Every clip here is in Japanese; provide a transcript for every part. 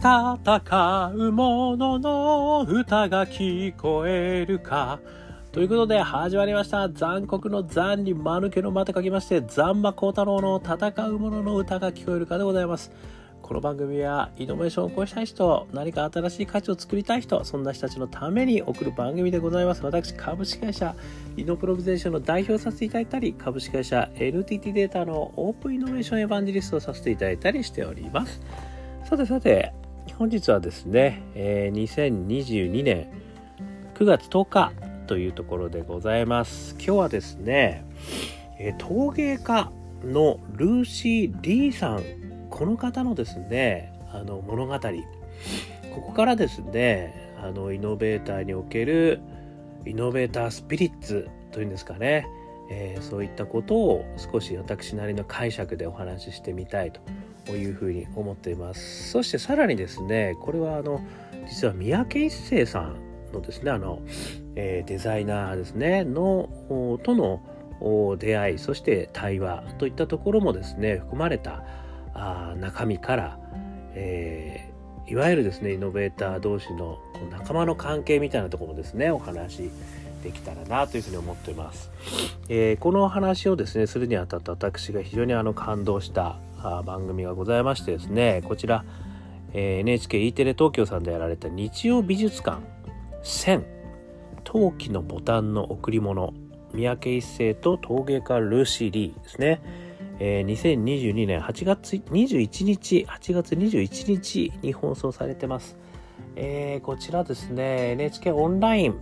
戦う者の歌が聞こえるか。ということで始まりました。残酷の残に間抜けの間と書きまして残馬幸太郎の戦う者の歌が聞こえるかでございます。この番組はイノベーションを起こしたい人何か新しい価値を作りたい人そんな人たちのために送る番組でございます。私株式会社イノプロビゼーションの代表させていただいたり株式会社 NTT データのオープンイノベーションエヴァンジリストをさせていただいたりしております。さてさて本日はですね、えー、2022年9月10日というところでございます。今日はですね、え陶芸家のルーシー・リーさん、この方のですね、あの物語、ここからですね、あのイノベーターにおけるイノベータースピリッツというんですかね、えー、そういったことを少し私なりの解釈でお話ししてみたいとというふうに思っています。そしてさらにですね、これはあの実は三宅一生さんのですねあの、えー、デザイナーですねのとの出会いそして対話といったところもですね含まれたあ中身から、えー、いわゆるですねイノベーター同士の仲間の関係みたいなところもですねお話できたらなというふうに思っています。えー、この話をですねするにあたって私が非常にあの感動した番組がございましてですねこちら、えー、NHKE テレ東京さんでやられた日曜美術館1000陶器のボタンの贈り物。三宅一生と陶芸家ルーシー・リーですね、えー、2022年8月21日8月21日に放送されてます。えー、こちらですね NHK オンライン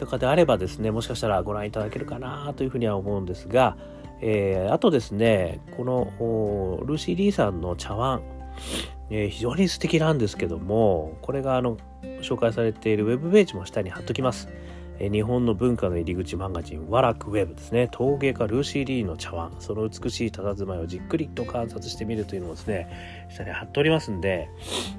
とかであればですねもしかしたらご覧いただけるかなというふうには思うんですが、えー、あとですねこのルーシー・リーさんの茶碗、えー、非常に素敵なんですけどもこれがあの紹介されているウェブページも下に貼っときます。え日本の文化の入り口マガジン、ワラクウェブですね。陶芸家ルーシー・リーの茶碗、その美しい佇まいをじっくりと観察してみるというのをですね、下に貼っておりますんで、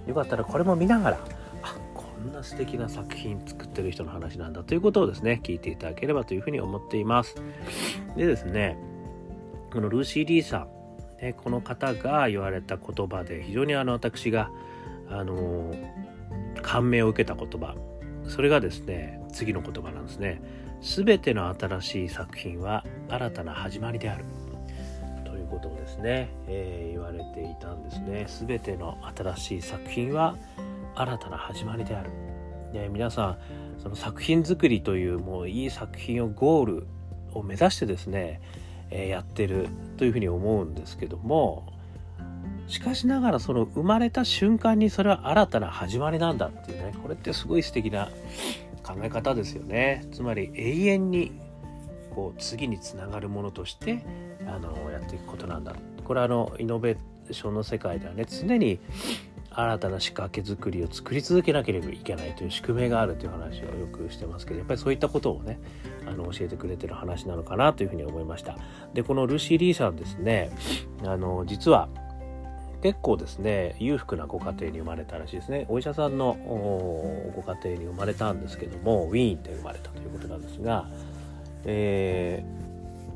よかったらこれも見ながら、あ、こんな素敵な作品作ってる人の話なんだということをですね、聞いていただければというふうに思っています。でですね、このルーシー・リーさん、ね、この方が言われた言葉で非常にあの私があの感銘を受けた言葉。それがですね次の言葉なんですね。全ての新しい作品は新たな始まりである。ということをですね、えー、言われていたんですね。全ての新しい作品は新たな始まりである、ね、皆さんその作品作りというもういい作品をゴールを目指してですね、え、やってるというふうに思うんですけどもしかしながらその生まれた瞬間にそれは新たな始まりなんだっていうねこれってすごい素敵な考え方ですよね。つまり永遠にこう次につながるものとしてあのやっていくことなんだ。これはあのイノベーションの世界ではね常に新たな仕掛け作りを作り続けなければいけないという宿命があるという話をよくしてますけどやっぱりそういったことをねあの教えてくれてる話なのかなというふうに思いました。でこのルシー・リーさんですねあの実は結構ですね裕福なご家庭に生まれたらしいですね。お医者さんのご家庭に生まれたんですけどもウィーンで生まれたということなんですが、え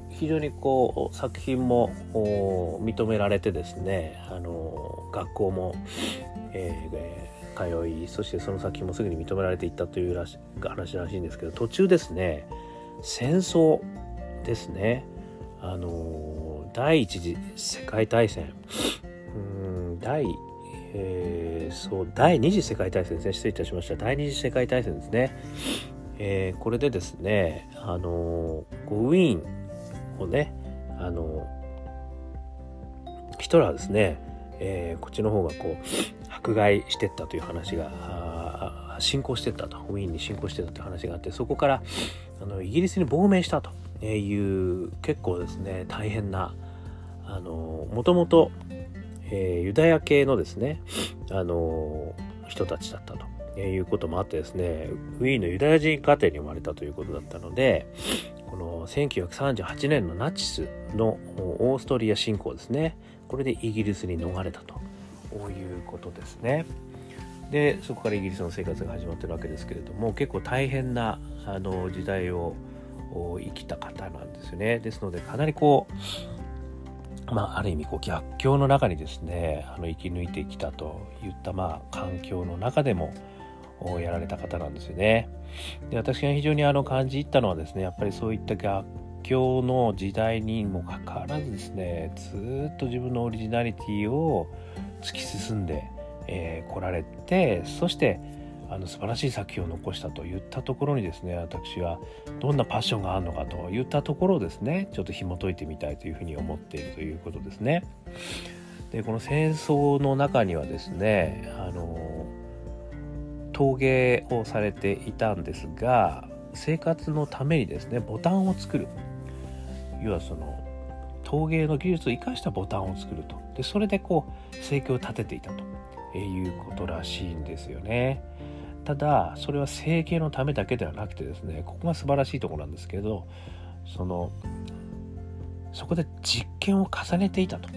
ー、非常にこう作品も認められてですねあの学校も、えー、通いそしてその作品もすぐに認められていったという話らしいんですけど途中ですね戦争ですね。あの第一次世界大戦。第、えー、そう第二次世界大戦ですね。失礼いたしました。第二次世界大戦ですね、えー、これでですねあのウィーンをねあのヒトラーですね、えー、こっちの方がこう迫害してったという話が進行してったと。ウィーンに進行してたという話があってそこからあのイギリスに亡命したという結構ですね大変なあのもともとえー、ユダヤ系のですね、あの、人たちだったということもあってですね、ウィーンのユダヤ人家庭に生まれたということだったので、この1938年のナチスのオーストリア侵攻ですね、これでイギリスに逃れたと。ういうことですね。で、そこからイギリスの生活が始まってるわけですけれども、結構大変なあの時代を生きた方なんですよね。ですので、かなりこう、まあ、ある意味こう逆境の中にですねあの生き抜いてきたといったまあ環境の中でもやられた方なんですよね。で私が非常にあの感じ入ったのはですねやっぱりそういった逆境の時代にもかかわらずですねずっと自分のオリジナリティを突き進んで、えー、られてそしてあの素晴らしい作品を残したといったところにですね私はどんなパッションがあるのかといったところをですねちょっと紐解いてみたいというふうに思っているということですね。でこの戦争の中にはですねあの陶芸をされていたんですが生活のためにですねボタンを作る要はその陶芸の技術を生かしたボタンを作るとでそれでこう生計を立てていたと。いうことらしいんですよね。ただそれは整形のためだけではなくてですねここが素晴らしいところなんですけどそのそこで実験を重ねていたと。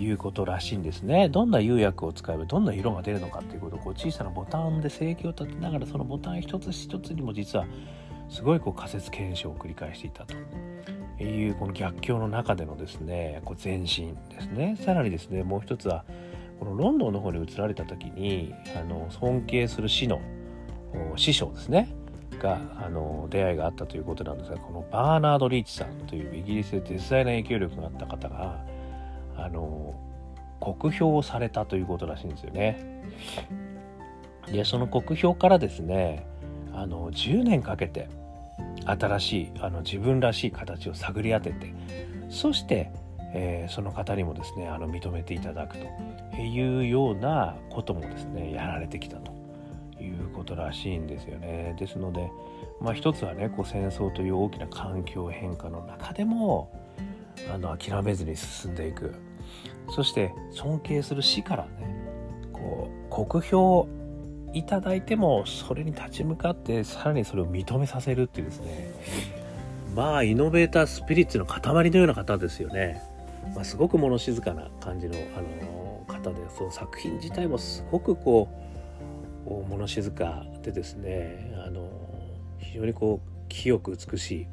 いうことらしいんですね。どんな釉薬を使えばどんな色が出るのかっていうことをこう小さなボタンで整形を立てながらそのボタン一つ一つにも実はすごいこう仮説検証を繰り返していたと。いうこの逆境の中でのですねこう前進ですねさらにですねもう一つはこのロンドンの方に移られた時にあの尊敬する師の師匠ですねがあの出会いがあったということなんですがこのバーナード・リーチさんというイギリスで絶大な影響力があった方があの酷評をされたということらしいんですよね。でその酷評からですねあの10年かけて新しいあの自分らしい形を探り当ててそしてえー、その方にもですねあの認めていただくというようなこともですねやられてきたということらしいんですよね。ですので、まあ、一つはねこう戦争という大きな環境変化の中でもあの諦めずに進んでいくそして尊敬する死からねこう酷評いただいてもそれに立ち向かってさらにそれを認めさせるっていうですねまあイノベータースピリッツの塊のような方ですよね。まあ、すごく物静かな感じの、あの方でその作品自体もすごくこう物静かでですね、あの非常にこう清く美しい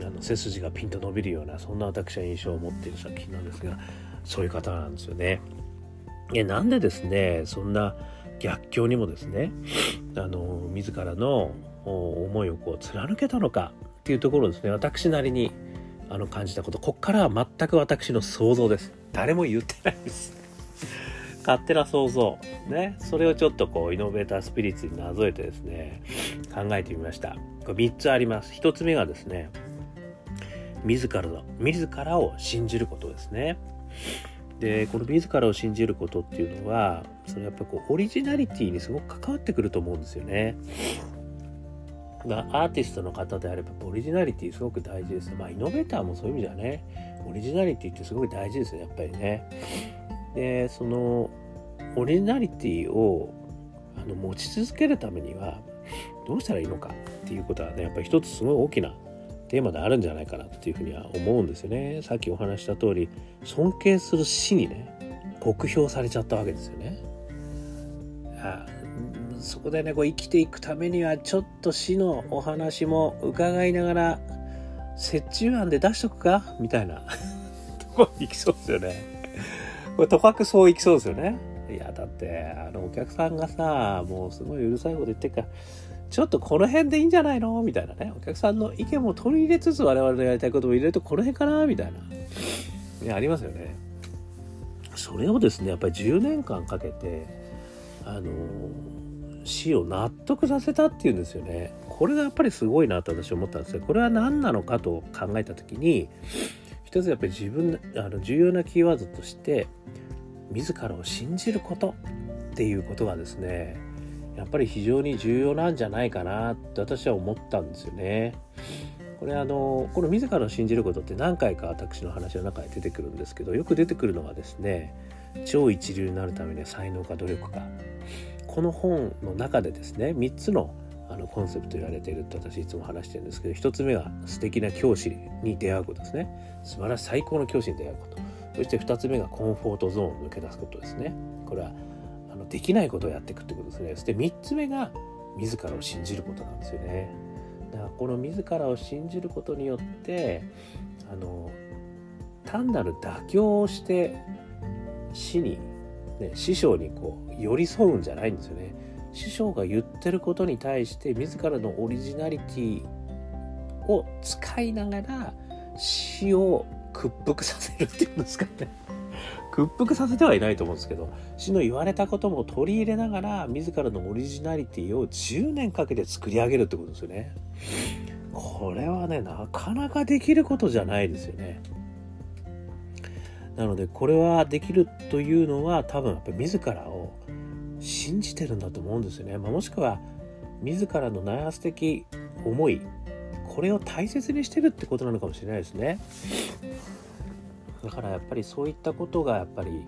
あの背筋がピンと伸びるようなそんな私は印象を持っている作品なんですがそういう方なんですよね。えなんでですねそんな逆境にもですねあの自らの思いをこう貫けたのかっていうところですね私なりにあの感じたこと。こっからは全く私の想像です。誰も言ってないです。勝手な想像。ね。それをちょっとこうイノベータースピリッツになぞえてですね考えてみました。これ3つあります。1つ目がですね自らの自らを信じることですね。でこの自らを信じることっていうのはそのやっぱこうオリジナリティにすごく関わってくると思うんですよねがアーティストの方であればオリジナリティすごく大事です。まあイノベーターもそういう意味ではね、オリジナリティってすごく大事ですよ、やっぱりね。で、そのオリジナリティをあの持ち続けるためにはどうしたらいいのかっていうことはね、やっぱり一つすごい大きなテーマであるんじゃないかなっていうふうには思うんですよね。さっきお話した通り、尊敬する死にね、酷評されちゃったわけですよね。あそこでねこう生きていくためにはちょっと死のお話も伺いながら折衷案で出しとくかみたいなとこ行きそうですよね。これとかくそう行きそうですよね。いやだってあのお客さんがさもうすごいうるさいこと言ってるからちょっとこの辺でいいんじゃないの？みたいなねお客さんの意見も取り入れつつ我々のやりたいことも入れるとこの辺かな？みたいな、ね、ありますよね。それをですねやっぱり10年間かけてあの死を納得させたっていうんですよね。これがやっぱりすごいなと私思ったんですよ。これは何なのかと考えた時に一つやっぱり自分あの重要なキーワードとして自らを信じることっていうことがですねやっぱり非常に重要なんじゃないかなって私は思ったんですよね。これあのこの自らを信じることって何回か私の話の中で出てくるんですけどよく出てくるのがですね超一流になるためには才能か努力か。この本の中でですね3つのあのコンセプト言われているって私いつも話してるんですけど1つ目は素敵な教師に出会うことですね。素晴らしい最高の教師に出会うこと。そして2つ目がコンフォートゾーンを抜け出すことですね。これはあのできないことをやっていくってことですねそして3つ目が自らを信じることなんですよねだからこの自らを信じることによってあの単なる妥協をして死に、ね、師匠にこう寄り添うんじゃないんですよね。師匠が言ってることに対して自らのオリジナリティを使いながら死を屈服させるっていうんですかね。屈服させてはいないと思うんですけど死の言われたことも取り入れながら自らのオリジナリティを10年かけて作り上げるってことですよね。これはねなかなかできることじゃないですよね。なのでこれはできるというのは多分やっぱり自らを信じてるんだと思うんですよね。まあ、もしくは自らの内発的思いこれを大切にしてるってことなのかもしれないですね。だからやっぱりそういったことがやっぱり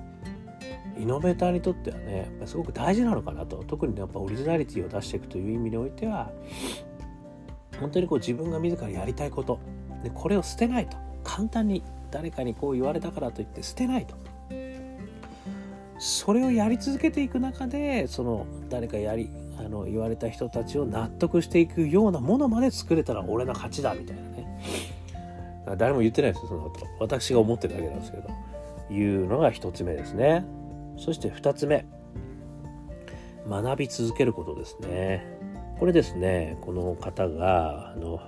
イノベーターにとってはねやっぱすごく大事なのかなと。特にやっぱオリジナリティを出していくという意味においては本当にこう自分が自らやりたいことでこれを捨てないと。簡単に誰かにこう言われたからといって捨てないと。それをやり続けていく中でその誰かやりあの言われた人たちを納得していくようなものまで作れたら俺の勝ちだみたいなね。誰も言ってないですよそのこと私が思ってるだけなんですけど。いうのが一つ目ですね。そして二つ目。学び続けることですね。これですねこの方があの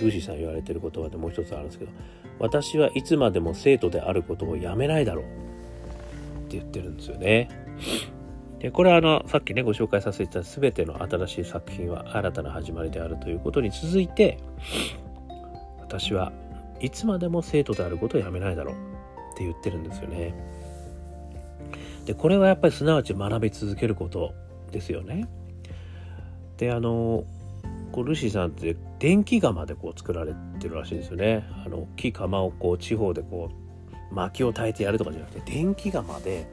ルーシーさん言われてる言葉でもう一つあるんですけど私はいつまでも生徒であることをやめないだろう。って言ってるんですよね。でこれはあのさっきねご紹介させていただいた全ての新しい作品は新たな始まりであるということに続いて私はいつまでも生徒であることをやめないだろうって言ってるんですよね。でこれはやっぱりすなわち学び続けることですよね。であのこうルシーさんって電気釜でこう作られてるらしいんですよね。あの大きい釜をこう地方でこう薪を焚いてやるとかじゃなくて電気釜で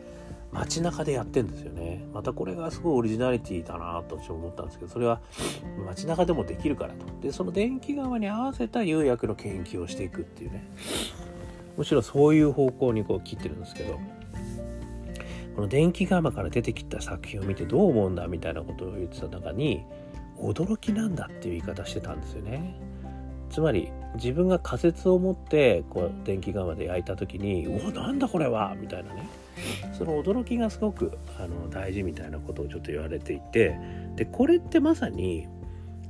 街中でやってんですよね。またこれがすごいオリジナリティだなと私思ったんですけどそれは街中でもできるからと。でその電気釜に合わせた釉薬の研究をしていくっていうね。むしろそういう方向にこう切ってるんですけどこの電気釜から出てきた作品を見てどう思うんだみたいなことを言ってた中に驚きなんだっていう言い方してたんですよね。つまり自分が仮説を持ってこう電気釜で焼いた時に「うわなんだこれは!」みたいなね。その驚きがすごくあの大事みたいなことをちょっと言われていてでこれってまさに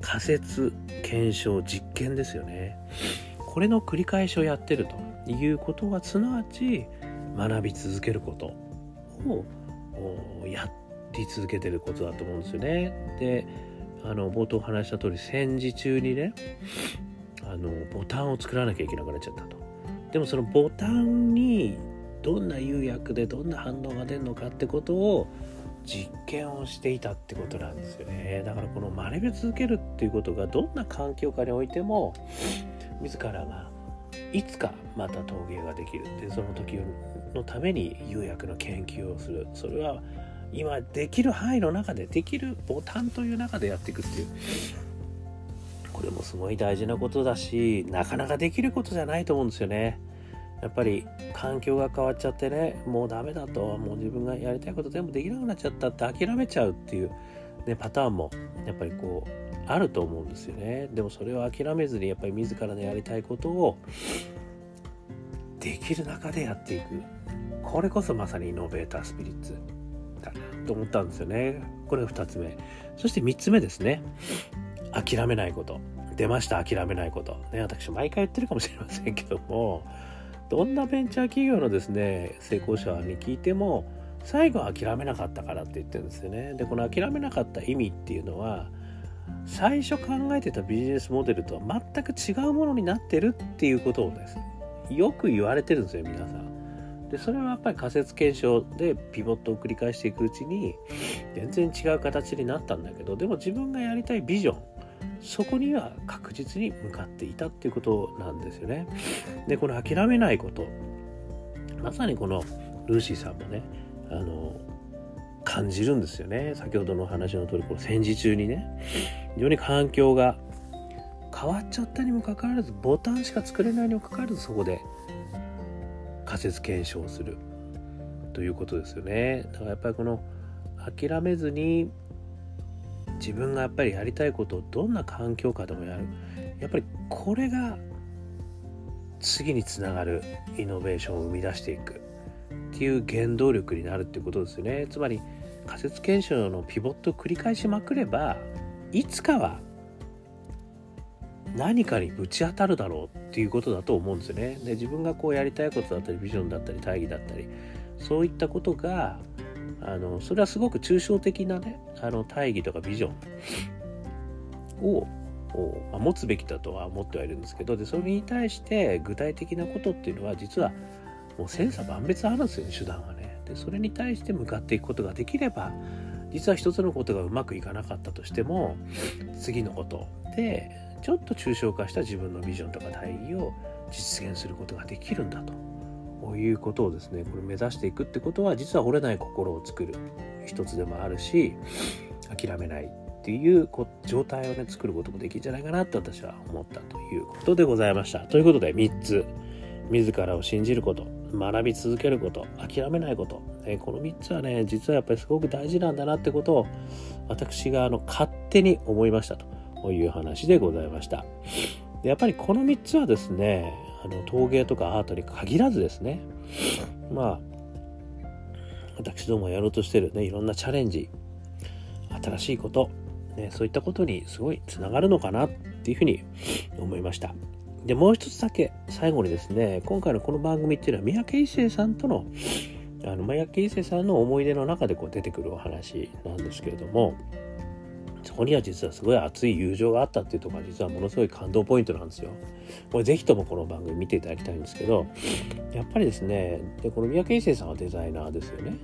仮説検証実験ですよね。これの繰り返しをやってるということはすなわち学び続けることをやり続けてることだと思うんですよね。であの冒頭話した通り戦時中にねあのボタンを作らなきゃいけなくなっちゃったと。でもそのボタンにどんな釉薬でどんな反応が出るのかってことを実験をしていたってことなんですよね。だからこの学び続けるっていうことがどんな環境下においても自らがいつかまた陶芸ができるってその時のために釉薬の研究をする。それは今できる範囲の中でできるボタンという中でやっていくっていう。これもすごい大事なことだしなかなかできることじゃないと思うんですよね。やっぱり環境が変わっちゃってねもうダメだともう自分がやりたいこと全部できなくなっちゃったって諦めちゃうっていう、ね、パターンもやっぱりこうあると思うんですよね。でもそれを諦めずにやっぱり自らのやりたいことをできる中でやっていく。これこそまさにイノベータースピリッツだなと思ったんですよね。これが2つ目。そして3つ目ですね。諦めないこと。出ました諦めないこと。ね私毎回言ってるかもしれませんけども。どんなベンチャー企業のですね成功者に聞いても最後は諦めなかったからって言ってるんですよね。でこの諦めなかった意味っていうのは最初考えてたビジネスモデルとは全く違うものになってるっていうことをですよく言われてるんですよ皆さん。でそれはやっぱり仮説検証でピボットを繰り返していくうちに全然違う形になったんだけどでも自分がやりたいビジョンそこには確実に向かっていたっていうことなんですよね。でこの諦めないこと。まさにこのルーシーさんもねあの感じるんですよね。先ほどの話の通りこの戦時中にね。非常に環境が変わっちゃったにもかかわらずボタンしか作れないにもかかわらずそこで仮説検証するということですよね。だからやっぱりこの諦めずに自分がやっぱりやりたいことをどんな環境下でもやるやっぱりこれが次につながるイノベーションを生み出していくっていう原動力になるってことですよねつまり仮説検証のピボットを繰り返しまくればいつかは何かにぶち当たるだろうっていうことだと思うんですよね。で自分がこうやりたいことだったりビジョンだったり大義だったりそういったことがあのそれはすごく抽象的なねあの大義とかビジョンをま、持つべきだとは思ってはいるんですけどでそれに対して具体的なことっていうのは実はもう千差万別あるんですよね手段がね。でそれに対して向かっていくことができれば実は一つのことがうまくいかなかったとしても次のことでちょっと抽象化した自分のビジョンとか大義を実現することができるんだと。ういうことをですねこれ目指していくってことは実は折れない心を作る一つでもあるし諦めないっていう状態をね作ることもできるんじゃないかなって私は思ったということでございました。ということで3つ。自らを信じること学び続けること諦めないこと、えこの3つはね実はやっぱりすごく大事なんだなってことを私があの勝手に思いましたという話でございました。やっぱりこの3つはですねあの陶芸とかアートに限らずですね。まあ私どもやろうとしてるねいろんなチャレンジ新しいこと、ね、そういったことにすごいつながるのかなっていうふうに思いました。で、もう一つだけ、最後にですね、今回のこの番組っていうのは、三宅一生さんとの、あの、三宅一生さんの思い出の中でこう出てくるお話なんですけれども、そこには実はすごい熱い友情があったっていうところが実はものすごい感動ポイントなんですよ。これぜひともこの番組見ていただきたいんですけど、やっぱりですね、でこの三宅一生さんはデザイナーですよね。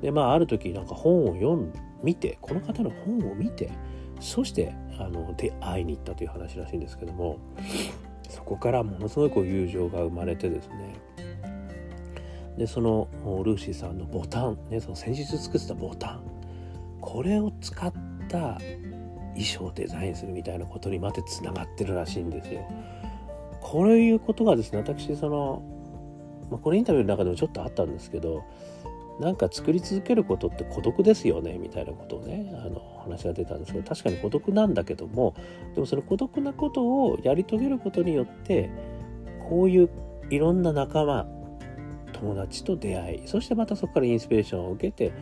で、まあある時なんか本を読ん、見て、この方の本を見て、そしてあの出会いに行ったという話らしいんですけどもそこからものすごいこう友情が生まれてですねでそのルーシーさんのボタン、ね、その先日作ってたボタンこれを使った衣装をデザインするみたいなことにまでつながってるらしいんですよ。こういうことがですね私その、まあ、このインタビューの中でもちょっとあったんですけどなんか作り続けることって孤独ですよねみたいなことをねあの話が出たんですけど確かに孤独なんだけどもでもその孤独なことをやり遂げることによってこういういろんな仲間友達と出会いそしてまたそこからインスピレーションを受けて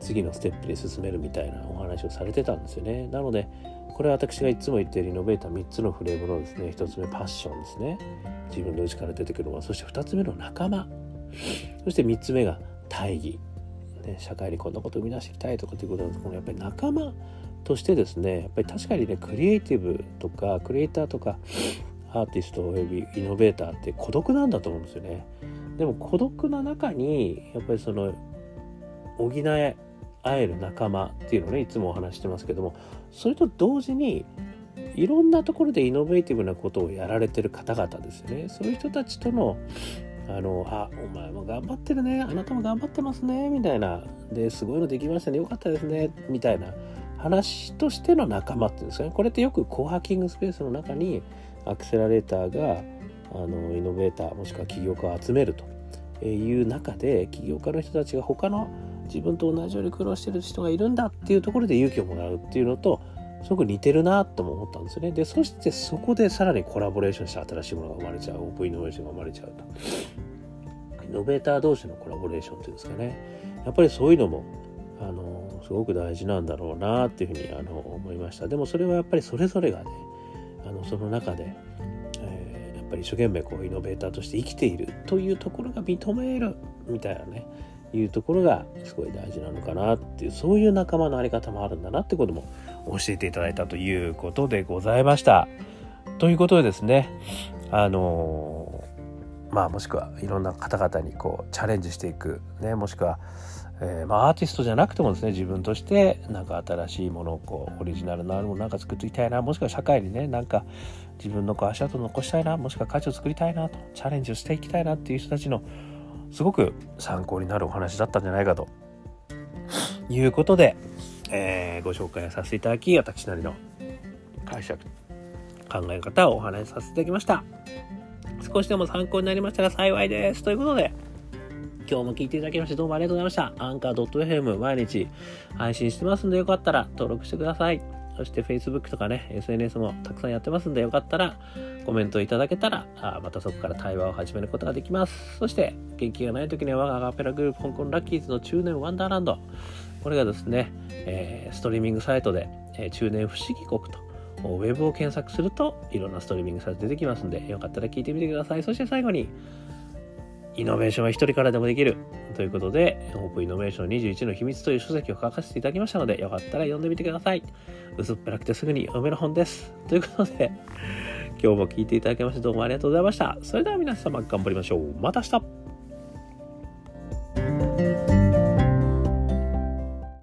次のステップに進めるみたいなお話をされてたんですよね。なのでこれは私がいつも言っているイノベーター3つのフレームのですね1つ目パッションですね。自分の内から出てくるもの。そして2つ目の仲間。そして3つ目が大義、ね、社会にこんなことを生み出していきたいとかっていうことなんですけどやっぱり仲間としてですねやっぱり確かにねクリエイティブとかクリエイターとかアーティストおよびイノベーターって孤独なんだと思うんですよね。でも孤独な中にやっぱりその補え合える仲間っていうのをねいつもお話してますけどもそれと同時にいろんなところでイノベーティブなことをやられてる方々ですよね。そういう人たちとのあの、あ、お前も頑張ってるね、あなたも頑張ってますね、みたいな、で、すごいのできましたね、よかったですね、みたいな。話としての仲間っていうんですかね、これってよくコーハーキングスペースの中にアクセラレーターが、あの、イノベーター、もしくは起業家を集めるという中で、起業家の人たちが他の自分と同じように苦労してる人がいるんだっていうところで勇気をもらうっていうのと、すごく似てるなとも思ったんですね。で、そしてそこでさらにコラボレーションして新しいものが生まれちゃう、オープンイノベーションが生まれちゃうと。イノベーター同士のコラボレーションっていうんですかね。やっぱりそういうのも、あの、すごく大事なんだろうなっていうふうにあの思いました。でもそれはやっぱりそれぞれがね、あのその中で、ぱり一生懸命こうイノベーターとして生きているというところが認めるみたいなね、いうところがすごい大事なのかなっていうそういう仲間のあり方もあるんだなってことも教えていただいたということでございました。ということでですねあのまあもしくはいろんな方々にこうチャレンジしていく、ね、もしくは、えー、まあアーティストじゃなくてもですね自分としてなんか新しいものをこうオリジナルのあるものなんか作っていきたいなもしくは社会にねなんか自分のこう足跡を残したいなもしくは価値を作りたいなとチャレンジをしていきたいなっていう人たちのすごく参考になるお話だったんじゃないかと。いうことで、えー、ご紹介させていただき私なりの解釈考え方をお話しさせていただきました。少しでも参考になりましたら幸いですということで今日も聞いていただきましてどうもありがとうございました。アンカー .fm 毎日配信してますんでよかったら登録してください。そして Facebook とかね、SNS もたくさんやってますんで、よかったらコメントいただけたら、あまたそこから対話を始めることができます。そして、元気がない時には我がアガペラグループ香港ラッキーズの中年ワンダーランド。これがですね、えー、ストリーミングサイトで、えー、中年不思議国とウェブを検索するといろんなストリーミングサイト出てきますんで、よかったら聞いてみてください。そして最後に、イノベーションは一人からでもできるということで、オープンイノベーション21の秘密という書籍を書かせていただきましたので、よかったら読んでみてください。薄っぺらくてすぐに読める本です。ということで、今日も聞いていただきましてどうもありがとうございました。それでは皆様頑張りましょう。また明日